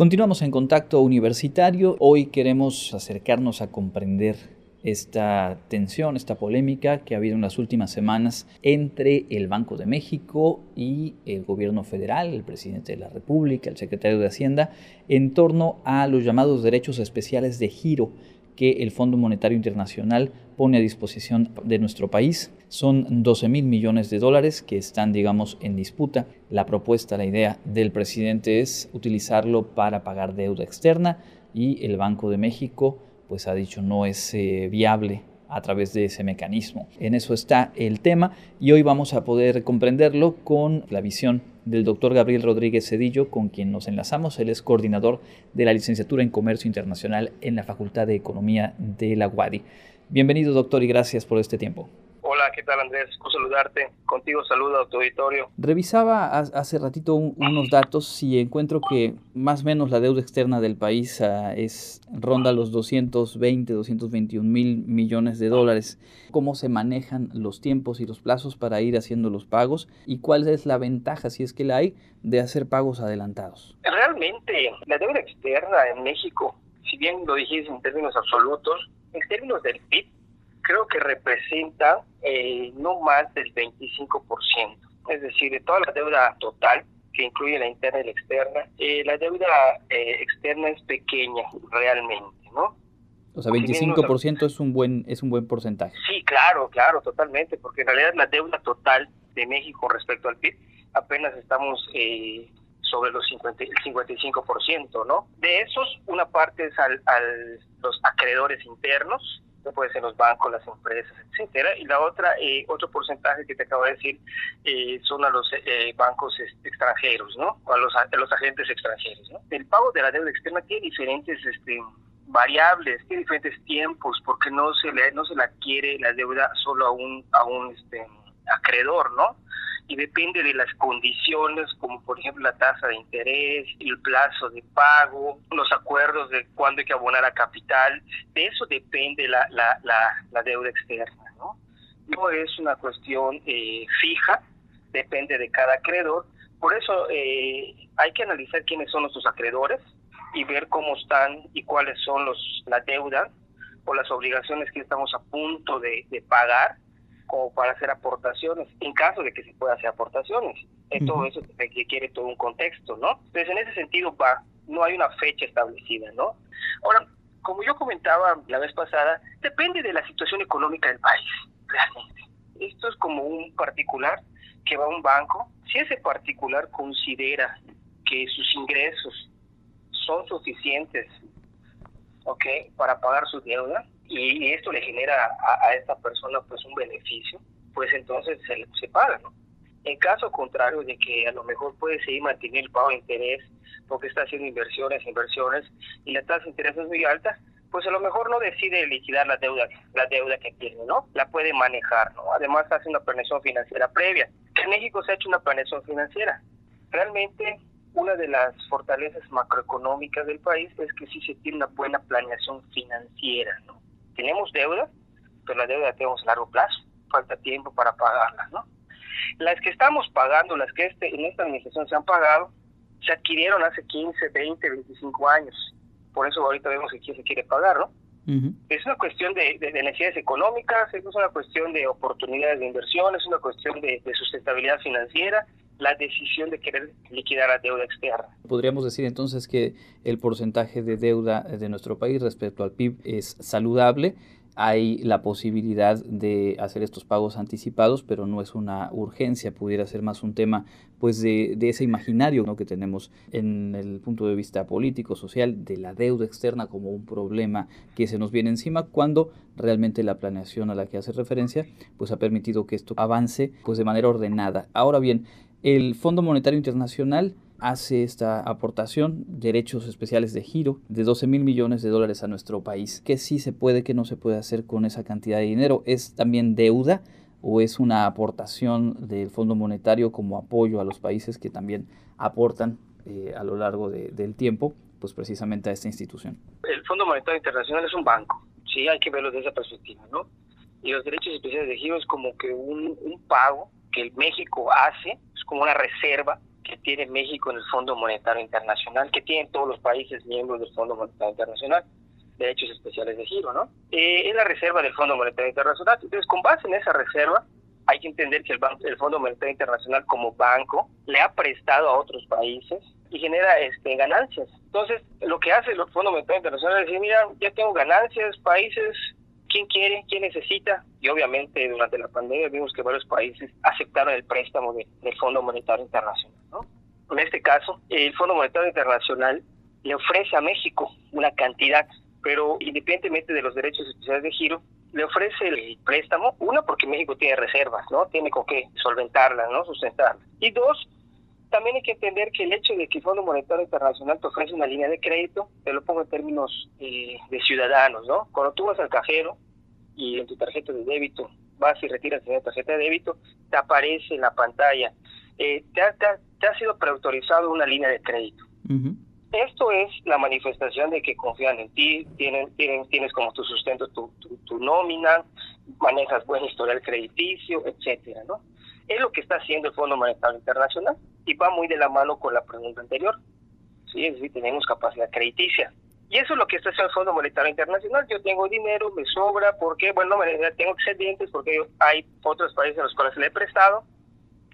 Continuamos en contacto universitario. Hoy queremos acercarnos a comprender esta tensión, esta polémica que ha habido en las últimas semanas entre el Banco de México y el gobierno federal, el presidente de la República, el secretario de Hacienda, en torno a los llamados derechos especiales de giro que el Fondo Monetario Internacional pone a disposición de nuestro país. Son 12 mil millones de dólares que están, digamos, en disputa. La propuesta, la idea del presidente es utilizarlo para pagar deuda externa y el Banco de México pues ha dicho no es eh, viable a través de ese mecanismo. En eso está el tema y hoy vamos a poder comprenderlo con la visión del doctor Gabriel Rodríguez Cedillo, con quien nos enlazamos. Él es coordinador de la licenciatura en Comercio Internacional en la Facultad de Economía de la UADI. Bienvenido, doctor, y gracias por este tiempo. Hola, ¿qué tal Andrés? Con saludarte. Contigo saludo a tu auditorio. Revisaba hace ratito unos datos y encuentro que más o menos la deuda externa del país ah, es ronda los 220, 221 mil millones de dólares. ¿Cómo se manejan los tiempos y los plazos para ir haciendo los pagos? ¿Y cuál es la ventaja, si es que la hay, de hacer pagos adelantados? Realmente, la deuda externa en México, si bien lo dijiste en términos absolutos, en términos del PIB, creo que representa eh, no más del 25%. Es decir, de toda la deuda total, que incluye la interna y la externa, eh, la deuda eh, externa es pequeña realmente, ¿no? O sea, 25% es un buen es un buen porcentaje. Sí, claro, claro, totalmente, porque en realidad la deuda total de México respecto al PIB apenas estamos sobre los 50, el 55%, ¿no? De esos, una parte es al, al los acreedores internos, puede ser los bancos, las empresas, etcétera, y la otra, eh, otro porcentaje que te acabo de decir, eh, son a los eh, bancos este, extranjeros, ¿no? O a los, a los agentes extranjeros, ¿no? El pago de la deuda externa tiene diferentes este, variables, tiene diferentes tiempos, porque no se le, no se la quiere la deuda solo a un, a un este, acreedor, ¿no? y depende de las condiciones, como por ejemplo la tasa de interés, el plazo de pago, los acuerdos de cuándo hay que abonar a capital. De eso depende la, la, la, deuda externa. ¿no? no es una cuestión eh, fija, depende de cada acreedor. Por eso eh, hay que analizar quiénes son nuestros acreedores y ver cómo están y cuáles son los la deuda o las obligaciones que estamos a punto de, de pagar como para hacer aportaciones, en caso de que se pueda hacer aportaciones. Todo eso requiere todo un contexto, ¿no? Entonces, en ese sentido, va, no hay una fecha establecida, ¿no? Ahora, como yo comentaba la vez pasada, depende de la situación económica del país, realmente. Esto es como un particular que va a un banco. Si ese particular considera que sus ingresos son suficientes, ¿ok?, para pagar su deuda, y, esto le genera a, esta persona pues un beneficio, pues entonces se, se paga, ¿no? En caso contrario de que a lo mejor puede seguir manteniendo el pago de interés porque está haciendo inversiones, inversiones y la tasa de interés es muy alta, pues a lo mejor no decide liquidar la deuda, la deuda que tiene, ¿no? La puede manejar, ¿no? Además hace una planeación financiera previa. En México se ha hecho una planeación financiera. Realmente una de las fortalezas macroeconómicas del país es que sí se tiene una buena planeación financiera, ¿no? Tenemos deuda, pero la deuda tenemos a largo plazo, falta tiempo para pagarla, ¿no? Las que estamos pagando, las que este, en esta administración se han pagado, se adquirieron hace 15, 20, 25 años. Por eso ahorita vemos que quién se quiere pagar, ¿no? Es una cuestión de, necesidades económicas, es una cuestión de oportunidades de inversión, es una cuestión de, de sustentabilidad financiera, la decisión de querer liquidar la deuda externa. Podríamos decir entonces que el porcentaje de deuda de nuestro país respecto al PIB es saludable. Hay la posibilidad de hacer estos pagos anticipados, pero no es una urgencia, pudiera ser más un tema pues de, ese imaginario ¿no? que tenemos en el punto de vista político, social, de la deuda externa como un problema que se nos viene encima, cuando realmente la planeación a la que hace referencia pues ha permitido que esto avance pues de manera ordenada. Ahora bien, el Fondo Monetario Internacional hace esta aportación, derechos especiales de giro, de 12 mil millones de dólares a nuestro país. ¿Qué sí se puede, qué no se puede hacer con esa cantidad de dinero? ¿Es también deuda o es una aportación del Fondo Monetario como apoyo a los países que también aportan eh, a lo largo del tiempo, pues precisamente a esta institución? El Fondo Monetario Internacional es un banco, sí, hay que verlo desde esa perspectiva, ¿no? Y los derechos especiales de giro es como que un, un pago que el México hace, como una reserva que tiene México en el Fondo Monetario Internacional, que tienen todos los países miembros del Fondo Monetario Internacional, derechos especiales de giro, ¿no? Eh, es la reserva del Fondo Monetario Internacional. Entonces, con base en esa reserva, hay que entender que el, banco, el Fondo Monetario Internacional como banco le ha prestado a otros países y genera este, ganancias. Entonces, lo que hace el Fondo Monetario Internacional es decir, mira, ya tengo ganancias, países, ¿quién quiere? ¿Quién necesita? Y obviamente durante la pandemia vimos que varios países aceptaron el préstamo del Fondo Monetario Internacional. ¿no? En este caso, el Fondo Monetario Internacional le ofrece a México una cantidad, pero independientemente de los derechos especiales de giro, le ofrece el préstamo, una porque México tiene reservas, ¿no? Tiene con qué solventarlas, ¿no? Sustentarlas. Y dos, también hay que entender que el hecho de que el Fondo Monetario Internacional te ofrece una línea de crédito, te lo pongo en términos eh, de ciudadanos, ¿no? Cuando tú vas al cajero y en tu tarjeta de débito vas y retiras tu tarjeta de débito, te aparece en la pantalla, eh, te, ha, te, ha, sido preautorizado una línea de crédito. Esto es la manifestación de que confían en ti, tienen, tienen, tienes como tu sustento tu, tu, nómina, manejas buen historial crediticio, etcétera, ¿no? Es lo que está haciendo el Fondo Monetario Internacional y va muy de la mano con la pregunta anterior. Sí, es decir, tenemos capacidad crediticia. Y eso es lo que está haciendo el Fondo Monetario Internacional. Yo tengo dinero, me sobra, porque, bueno, tengo excedentes, porque hay otros países a los cuales le he prestado,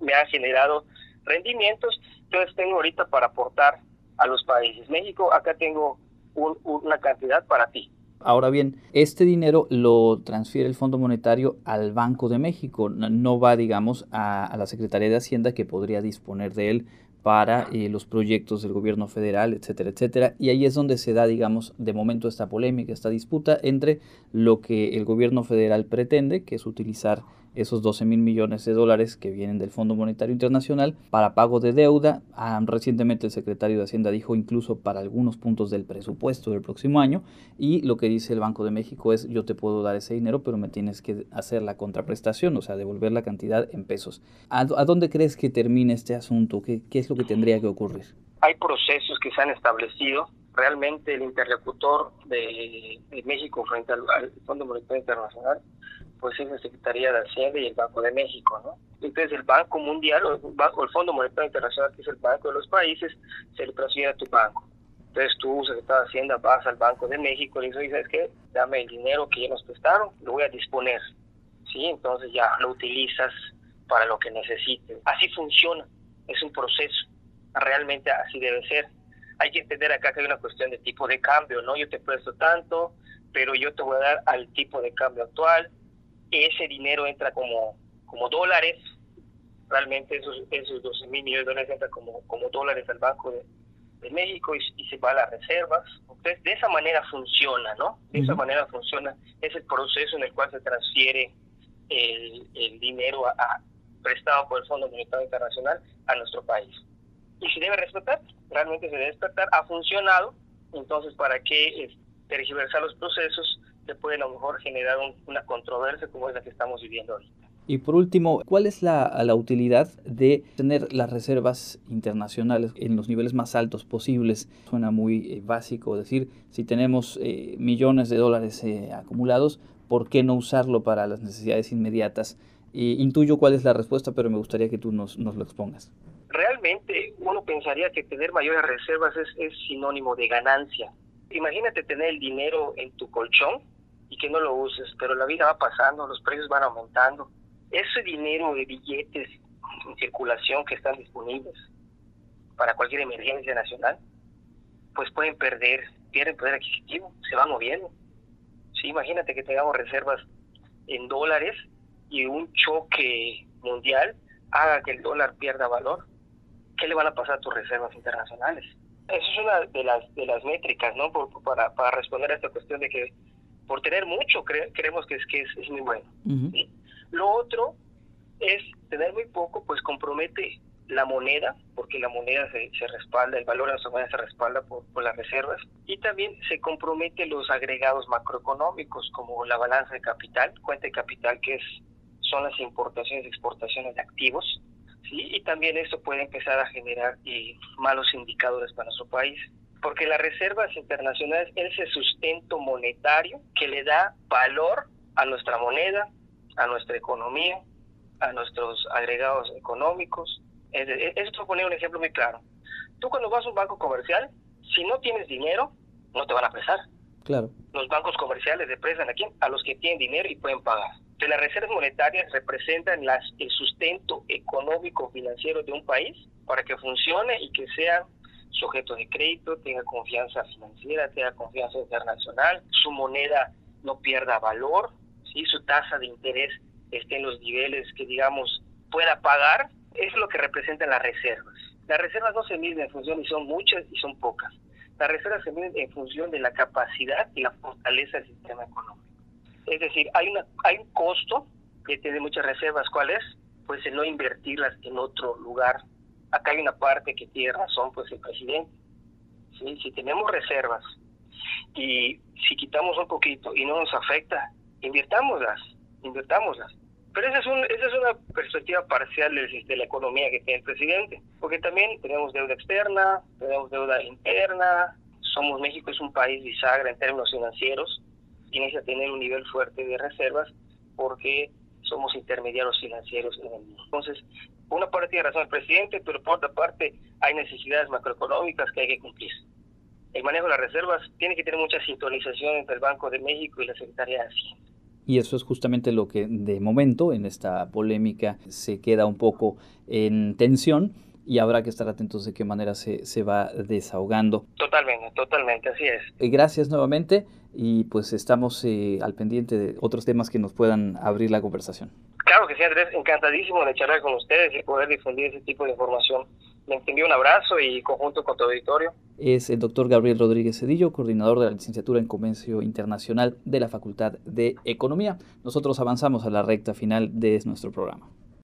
me ha generado rendimientos, entonces tengo ahorita para aportar a los países. México, acá tengo una cantidad para ti. Ahora bien, este dinero lo transfiere el Fondo Monetario al Banco de México, no va, digamos, a, la Secretaría de Hacienda que podría disponer de él para eh, los proyectos del gobierno federal, etcétera, etcétera. Y ahí es donde se da, digamos, de momento esta polémica, esta disputa entre lo que el gobierno federal pretende, que es utilizar esos 12 mil millones de dólares que vienen del Fondo Monetario Internacional para pago de deuda. Ah, recientemente el secretario de Hacienda dijo incluso para algunos puntos del presupuesto del próximo año. Y lo que dice el Banco de México es yo te puedo dar ese dinero, pero me tienes que hacer la contraprestación, o sea, devolver la cantidad en pesos. ¿A, dónde crees que termine este asunto? ¿Qué, ¿Qué que tendría que ocurrir? Hay procesos que se han establecido realmente el interlocutor de, México frente al, Fondo Monetario Internacional pues es la Secretaría de Hacienda y el Banco de México, ¿no? Entonces el Banco Mundial o el, Fondo Monetario Internacional, que es el banco de los países, se le transfiere a tu banco. Entonces tú, Secretaría de Hacienda, vas al Banco de México y le dices, ¿sabes? Dame el dinero que ya nos prestaron, lo voy a disponer. ¿Sí? Entonces ya lo utilizas para lo que necesites. Así funciona, es un proceso, realmente así debe ser. Hay que entender acá que hay una cuestión de tipo de cambio, ¿no? Yo te presto tanto, pero yo te voy a dar al tipo de cambio actual, ese dinero entra como, como dólares, realmente esos, esos 12 mil millones de dólares entran como, como dólares al Banco de, México y, se va a las reservas. Entonces, de esa manera funciona, ¿no? De esa manera funciona. Es el proceso en el cual se transfiere el, el dinero a, prestado por el Fondo Monetario Internacional a nuestro país. Y se debe respetar, realmente se debe respetar. Ha funcionado, entonces, ¿para qué tergiversar los procesos pueden a lo mejor generar una controversia como es la que estamos viviendo ahorita. Y por último, ¿cuál es la, la, utilidad de tener las reservas internacionales en los niveles más altos posibles? Suena muy eh, básico decir, si tenemos eh, millones de dólares eh, acumulados, ¿por qué no usarlo para las necesidades inmediatas? Intuyo cuál es la respuesta, pero me gustaría que tú nos, nos lo expongas. Realmente uno pensaría que tener mayores reservas es, es sinónimo de ganancia. Imagínate tener el dinero en tu colchón y que no lo uses, pero la vida va pasando, los precios van aumentando. Ese dinero de billetes en circulación que están disponibles para cualquier emergencia nacional, pues pueden perder, pierden poder adquisitivo, se van moviendo. Sí, imagínate que tengamos reservas en dólares y un choque mundial haga que el dólar pierda valor. ¿Qué le van a pasar a tus reservas internacionales? Eso es una de las de las métricas, ¿no? para, para responder a esta cuestión de que por tener mucho creemos que es que es, muy bueno. Lo otro es tener muy poco, pues compromete la moneda, porque la moneda se, se respalda, el valor de la moneda se respalda por, por, las reservas, y también se compromete los agregados macroeconómicos, como la balanza de capital, cuenta de capital, que es son las importaciones y exportaciones de activos, ¿sí? y también esto puede empezar a generar eh, malos indicadores para nuestro país porque las reservas internacionales es el sustento monetario que le da valor a nuestra moneda, a nuestra economía, a nuestros agregados económicos, Esto poner un ejemplo muy claro. Tú cuando vas a un banco comercial, si no tienes dinero, no te van a prestar. Claro. Los bancos comerciales le prestan a quién? A los que tienen dinero y pueden pagar. De las reservas monetarias representan el sustento económico financiero de un país para que funcione y que sea sujeto de crédito, tenga confianza financiera, tenga confianza internacional, su moneda no pierda valor, ¿sí? su tasa de interés esté en los niveles que, digamos, pueda pagar, es lo que representan las reservas. Las reservas no se miden en función y son muchas y son pocas. Las reservas se miden en función de la capacidad y la fortaleza del sistema económico. Es decir, hay, una, hay un costo que tiene muchas reservas. ¿Cuál es? Pues el no invertirlas en otro lugar. Acá hay una parte que tiene razón, pues el presidente. ¿Sí? Si tenemos reservas y si quitamos un poquito y no nos afecta, invirtámoslas, invirtámoslas. Pero esa es, un, esa es una perspectiva parcial de, de la economía que tiene el presidente, porque también tenemos deuda externa, tenemos deuda interna, somos México es un país bisagra en términos financieros, tienes que tener un nivel fuerte de reservas porque somos intermediarios financieros en el mundo. Entonces, por una parte tiene razón el presidente, pero por otra parte hay necesidades macroeconómicas que hay que cumplir. El manejo de las reservas tiene que tener mucha sintonización entre el Banco de México y la Secretaría de Hacienda. Y eso es justamente lo que de momento en esta polémica se queda un poco en tensión y habrá que estar atentos de qué manera se, se va desahogando. Totalmente, totalmente, así es. Eh, gracias nuevamente y pues estamos eh, al pendiente de otros temas que nos puedan abrir la conversación. Claro que sí, Andrés, encantadísimo de charlar con ustedes y poder difundir ese tipo de información. Le envío un abrazo y conjunto con tu auditorio. Es el doctor Gabriel Rodríguez Cedillo, coordinador de la licenciatura en Comercio Internacional de la Facultad de Economía. Nosotros avanzamos a la recta final de nuestro programa.